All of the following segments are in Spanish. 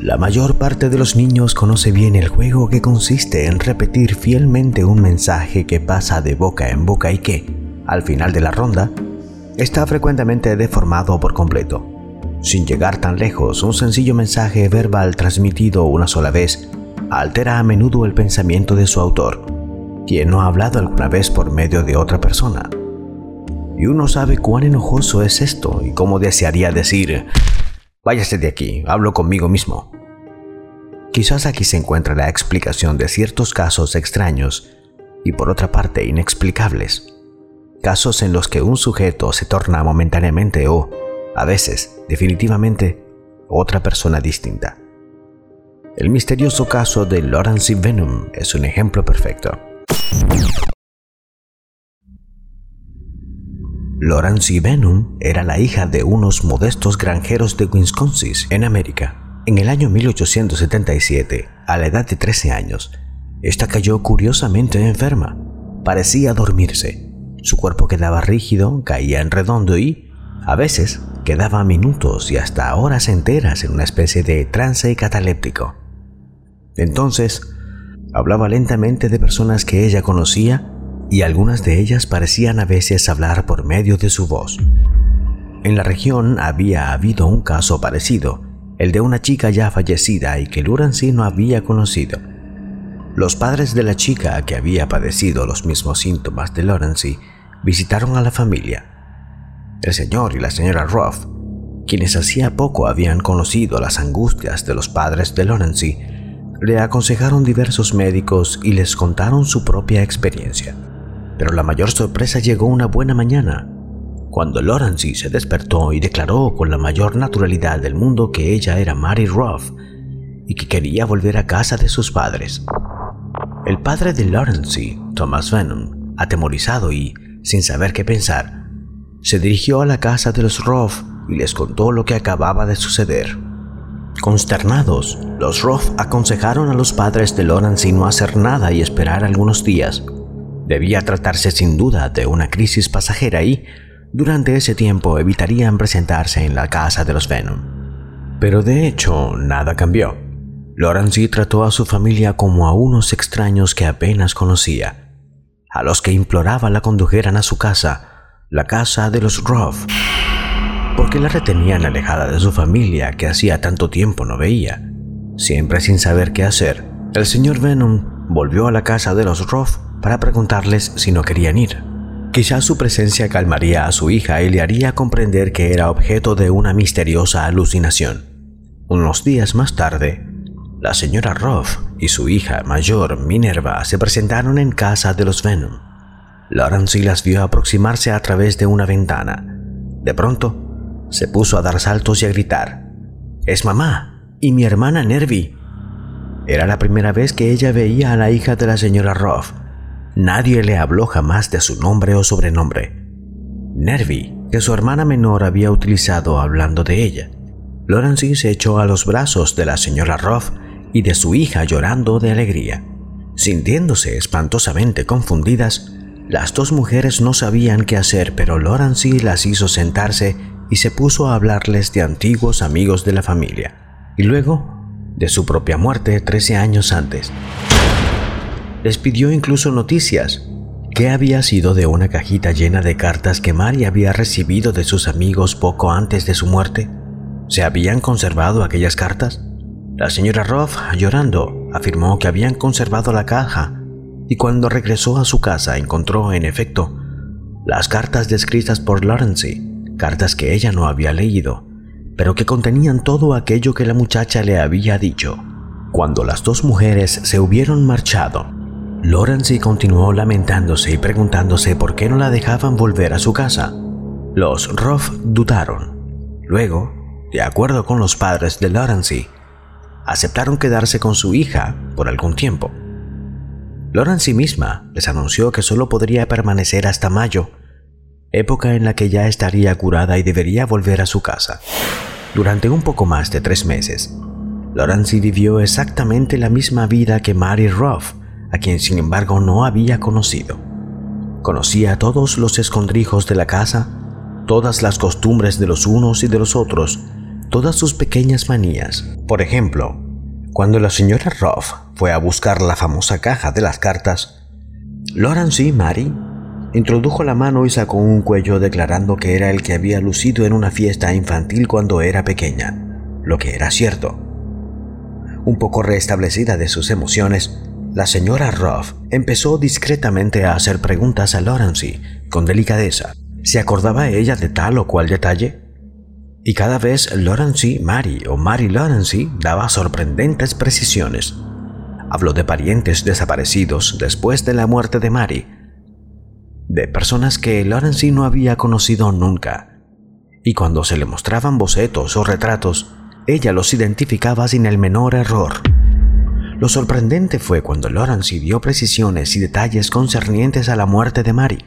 La mayor parte de los niños conoce bien el juego que consiste en repetir fielmente un mensaje que pasa de boca en boca y que, al final de la ronda, está frecuentemente deformado por completo. Sin llegar tan lejos, un sencillo mensaje verbal transmitido una sola vez altera a menudo el pensamiento de su autor, quien no ha hablado alguna vez por medio de otra persona. Y uno sabe cuán enojoso es esto y cómo desearía decir, Váyase de aquí, hablo conmigo mismo. Quizás aquí se encuentra la explicación de ciertos casos extraños y por otra parte inexplicables. Casos en los que un sujeto se torna momentáneamente o, a veces, definitivamente, otra persona distinta. El misterioso caso de Lawrence Venom es un ejemplo perfecto. Lawrence Venom era la hija de unos modestos granjeros de Wisconsin, en América. En el año 1877, a la edad de 13 años, esta cayó curiosamente enferma. Parecía dormirse. Su cuerpo quedaba rígido, caía en redondo y, a veces, quedaba minutos y hasta horas enteras en una especie de trance cataléptico. Entonces, hablaba lentamente de personas que ella conocía y algunas de ellas parecían a veces hablar por medio de su voz. En la región había habido un caso parecido, el de una chica ya fallecida y que Lurancy no había conocido. Los padres de la chica que había padecido los mismos síntomas de Lorenzi visitaron a la familia. El señor y la señora Ruff, quienes hacía poco habían conocido las angustias de los padres de Lorenzi, le aconsejaron diversos médicos y les contaron su propia experiencia. Pero la mayor sorpresa llegó una buena mañana, cuando Lawrence se despertó y declaró con la mayor naturalidad del mundo que ella era Mary Ruff y que quería volver a casa de sus padres. El padre de Lawrence, Thomas Venom, atemorizado y sin saber qué pensar, se dirigió a la casa de los Ruff y les contó lo que acababa de suceder. Consternados, los Ruff aconsejaron a los padres de Lawrence no hacer nada y esperar algunos días Debía tratarse sin duda de una crisis pasajera y, durante ese tiempo, evitarían presentarse en la casa de los Venom. Pero de hecho, nada cambió. Lawrence trató a su familia como a unos extraños que apenas conocía, a los que imploraba la condujeran a su casa, la casa de los Ruff, porque la retenían alejada de su familia que hacía tanto tiempo no veía. Siempre sin saber qué hacer, el señor Venom volvió a la casa de los Ruff para preguntarles si no querían ir. Quizás su presencia calmaría a su hija y le haría comprender que era objeto de una misteriosa alucinación. Unos días más tarde, la señora Ruff y su hija mayor Minerva se presentaron en casa de los Venom. Lawrence las vio aproximarse a través de una ventana. De pronto, se puso a dar saltos y a gritar: ¡Es mamá! ¡Y mi hermana Nervy! Era la primera vez que ella veía a la hija de la señora Ruff Nadie le habló jamás de su nombre o sobrenombre. Nervi, que su hermana menor había utilizado hablando de ella. Lawrence se echó a los brazos de la señora Ruff y de su hija llorando de alegría. Sintiéndose espantosamente confundidas, las dos mujeres no sabían qué hacer, pero Lawrence las hizo sentarse y se puso a hablarles de antiguos amigos de la familia, y luego de su propia muerte 13 años antes. Les pidió incluso noticias. ¿Qué había sido de una cajita llena de cartas que Mary había recibido de sus amigos poco antes de su muerte? ¿Se habían conservado aquellas cartas? La señora Ruff, llorando, afirmó que habían conservado la caja y cuando regresó a su casa encontró, en efecto, las cartas descritas por Lawrence, cartas que ella no había leído, pero que contenían todo aquello que la muchacha le había dicho. Cuando las dos mujeres se hubieron marchado, Lawrence continuó lamentándose y preguntándose por qué no la dejaban volver a su casa. Los Ruff dudaron. Luego, de acuerdo con los padres de Lawrence, aceptaron quedarse con su hija por algún tiempo. Lawrence misma les anunció que solo podría permanecer hasta mayo, época en la que ya estaría curada y debería volver a su casa. Durante un poco más de tres meses, Lawrence vivió exactamente la misma vida que Mary Ruff, a quien sin embargo no había conocido. Conocía todos los escondrijos de la casa, todas las costumbres de los unos y de los otros, todas sus pequeñas manías, Por ejemplo, cuando la señora Ruff fue a buscar la famosa caja de las cartas, Lawrence y Mary introdujo la mano y sacó un cuello declarando que era el que había lucido en una fiesta infantil cuando era pequeña, lo que era cierto. Un poco restablecida de sus emociones, la señora Ruff empezó discretamente a hacer preguntas a Lawrence con delicadeza. ¿Se acordaba ella de tal o cual detalle? Y cada vez Lawrence Mary o Mary Lawrence daba sorprendentes precisiones. Habló de parientes desaparecidos después de la muerte de Mary, de personas que Lawrence no había conocido nunca, y cuando se le mostraban bocetos o retratos, ella los identificaba sin el menor error. Lo sorprendente fue cuando Lawrence dio precisiones y detalles concernientes a la muerte de Mary.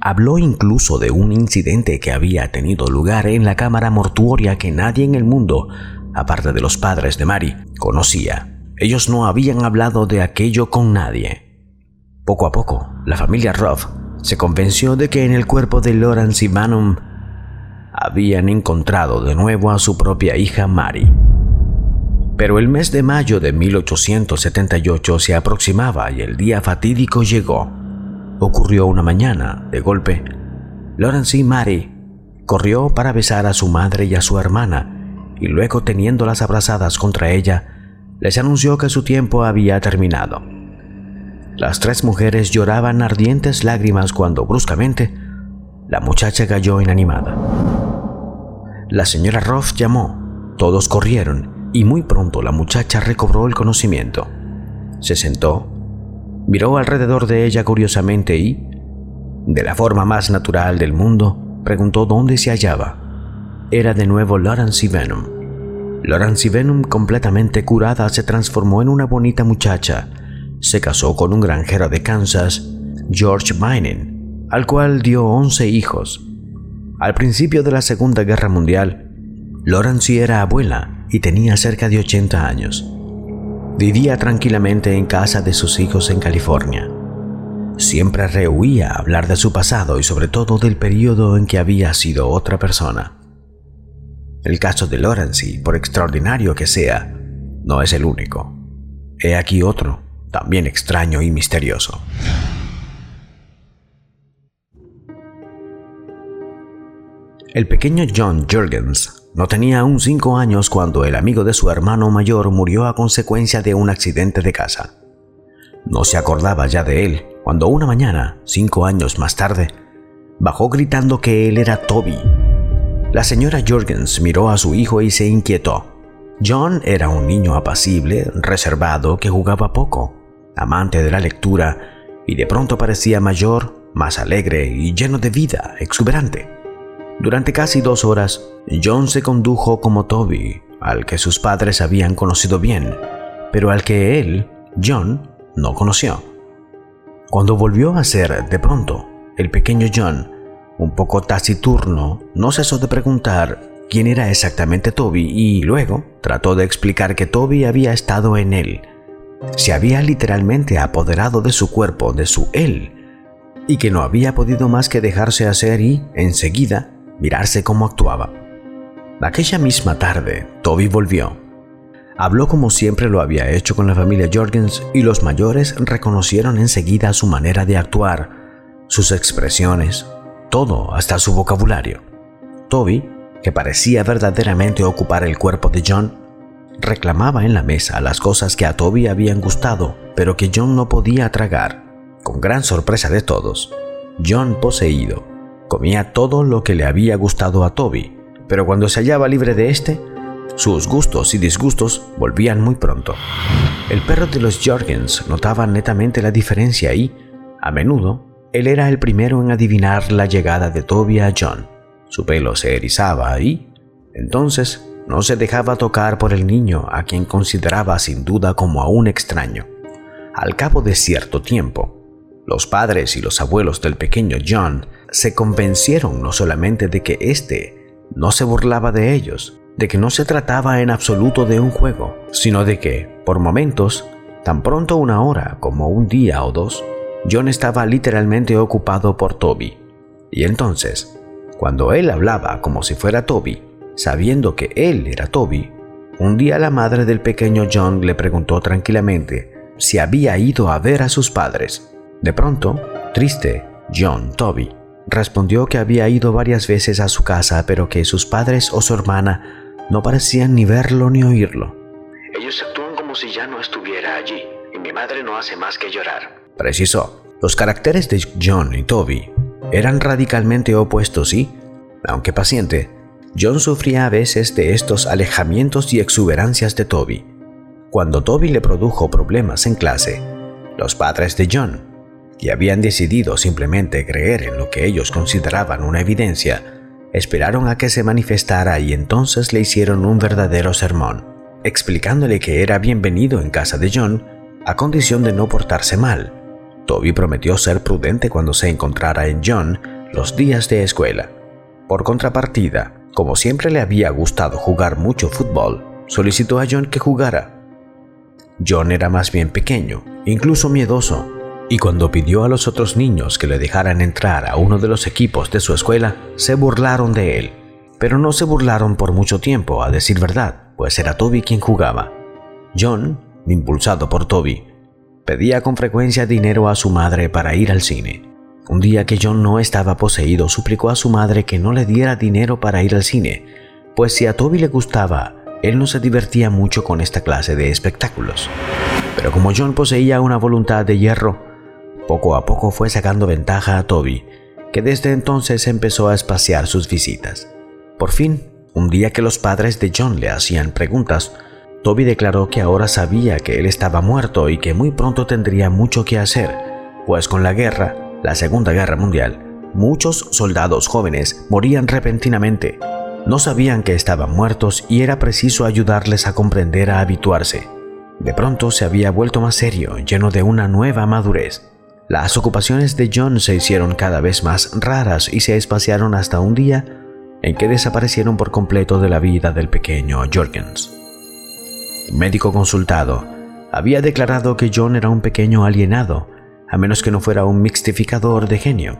Habló incluso de un incidente que había tenido lugar en la cámara mortuoria que nadie en el mundo, aparte de los padres de Mary, conocía. Ellos no habían hablado de aquello con nadie. Poco a poco, la familia Ruff se convenció de que en el cuerpo de Lawrence y habían encontrado de nuevo a su propia hija Mary. Pero el mes de mayo de 1878 se aproximaba y el día fatídico llegó. Ocurrió una mañana, de golpe. Lawrence y Mary corrió para besar a su madre y a su hermana, y luego teniéndolas abrazadas contra ella, les anunció que su tiempo había terminado. Las tres mujeres lloraban ardientes lágrimas cuando bruscamente la muchacha cayó inanimada. La señora Ruff llamó, todos corrieron y muy pronto la muchacha recobró el conocimiento. Se sentó, miró alrededor de ella curiosamente y, de la forma más natural del mundo, preguntó dónde se hallaba. Era de nuevo Lawrence Venom. Lawrence Venom, completamente curada, se transformó en una bonita muchacha. Se casó con un granjero de Kansas, George Vining, al cual dio 11 hijos. Al principio de la Segunda Guerra Mundial, Lawrence era abuela y tenía cerca de 80 años. Vivía tranquilamente en casa de sus hijos en California. Siempre rehuía hablar de su pasado y sobre todo del periodo en que había sido otra persona. El caso de Lawrence, por extraordinario que sea, no es el único. He aquí otro, también extraño y misterioso. El pequeño John Jurgens no tenía aún cinco años cuando el amigo de su hermano mayor murió a consecuencia de un accidente de casa. No se acordaba ya de él cuando una mañana, cinco años más tarde, bajó gritando que él era Toby. La señora Jorgens miró a su hijo y se inquietó. John era un niño apacible, reservado, que jugaba poco, amante de la lectura, y de pronto parecía mayor, más alegre y lleno de vida, exuberante. Durante casi dos horas, John se condujo como Toby, al que sus padres habían conocido bien, pero al que él, John, no conoció. Cuando volvió a ser, de pronto, el pequeño John, un poco taciturno, no cesó de preguntar quién era exactamente Toby y luego trató de explicar que Toby había estado en él. Se había literalmente apoderado de su cuerpo, de su él, y que no había podido más que dejarse hacer y, enseguida, mirarse cómo actuaba. Aquella misma tarde, Toby volvió. Habló como siempre lo había hecho con la familia Jorgens y los mayores reconocieron enseguida su manera de actuar, sus expresiones, todo hasta su vocabulario. Toby, que parecía verdaderamente ocupar el cuerpo de John, reclamaba en la mesa las cosas que a Toby habían gustado, pero que John no podía tragar. Con gran sorpresa de todos, John poseído Comía todo lo que le había gustado a Toby, pero cuando se hallaba libre de este, sus gustos y disgustos volvían muy pronto. El perro de los Jorgens notaba netamente la diferencia y, a menudo, él era el primero en adivinar la llegada de Toby a John. Su pelo se erizaba y, entonces, no se dejaba tocar por el niño a quien consideraba sin duda como a un extraño. Al cabo de cierto tiempo, los padres y los abuelos del pequeño John se convencieron no solamente de que éste no se burlaba de ellos, de que no se trataba en absoluto de un juego, sino de que, por momentos, tan pronto una hora como un día o dos, John estaba literalmente ocupado por Toby. Y entonces, cuando él hablaba como si fuera Toby, sabiendo que él era Toby, Un día la madre del pequeño John le preguntó tranquilamente si había ido a ver a sus padres. De pronto, triste, John Toby respondió que había ido varias veces a su casa, pero que sus padres o su hermana no parecían ni verlo ni oírlo. Ellos actúan como si ya no estuviera allí, y mi madre no hace más que llorar. Precisó. Los caracteres de John y Toby eran radicalmente opuestos y, aunque paciente, John sufría a veces de estos alejamientos y exuberancias de Toby. Cuando Toby le produjo problemas en clase, los padres de John, que habían decidido simplemente creer en lo que ellos consideraban una evidencia, esperaron a que se manifestara y entonces le hicieron un verdadero sermón, explicándole que era bienvenido en casa de John a condición de no portarse mal. Toby prometió ser prudente cuando se encontrara en John los días de escuela. Por contrapartida, como siempre le había gustado jugar mucho fútbol, solicitó a John que jugara. John era más bien pequeño, incluso miedoso, y cuando pidió a los otros niños que le dejaran entrar a uno de los equipos de su escuela, se burlaron de él. Pero no se burlaron por mucho tiempo, a decir verdad, pues era Toby quien jugaba. John, impulsado por Toby, pedía con frecuencia dinero a su madre para ir al cine. Un día que John no estaba poseído, suplicó a su madre que no le diera dinero para ir al cine, pues si a Toby le gustaba, él no se divertía mucho con esta clase de espectáculos. Pero como John poseía una voluntad de hierro, poco a poco fue sacando ventaja a Toby, que desde entonces empezó a espaciar sus visitas. Por fin, un día que los padres de John le hacían preguntas, Toby declaró que ahora sabía que él estaba muerto y que muy pronto tendría mucho que hacer, pues con la guerra la Segunda Guerra Mundial, muchos soldados jóvenes morían repentinamente. No sabían que estaban muertos y era preciso ayudarles a comprender a habituarse. De pronto se había vuelto más serio, lleno de una nueva madurez. Las ocupaciones de John se hicieron cada vez más raras y se espaciaron hasta un día en que desaparecieron por completo de la vida del pequeño Jorgens. Médico consultado había declarado que John era un pequeño alienado a menos que no fuera un mixtificador de genio.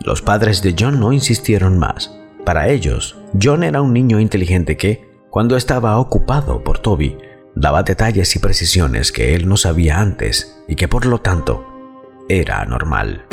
Los padres de John no insistieron más. Para ellos, John era un niño inteligente que, cuando estaba ocupado por Toby, daba detalles y precisiones que él no sabía antes y que por lo tanto era anormal.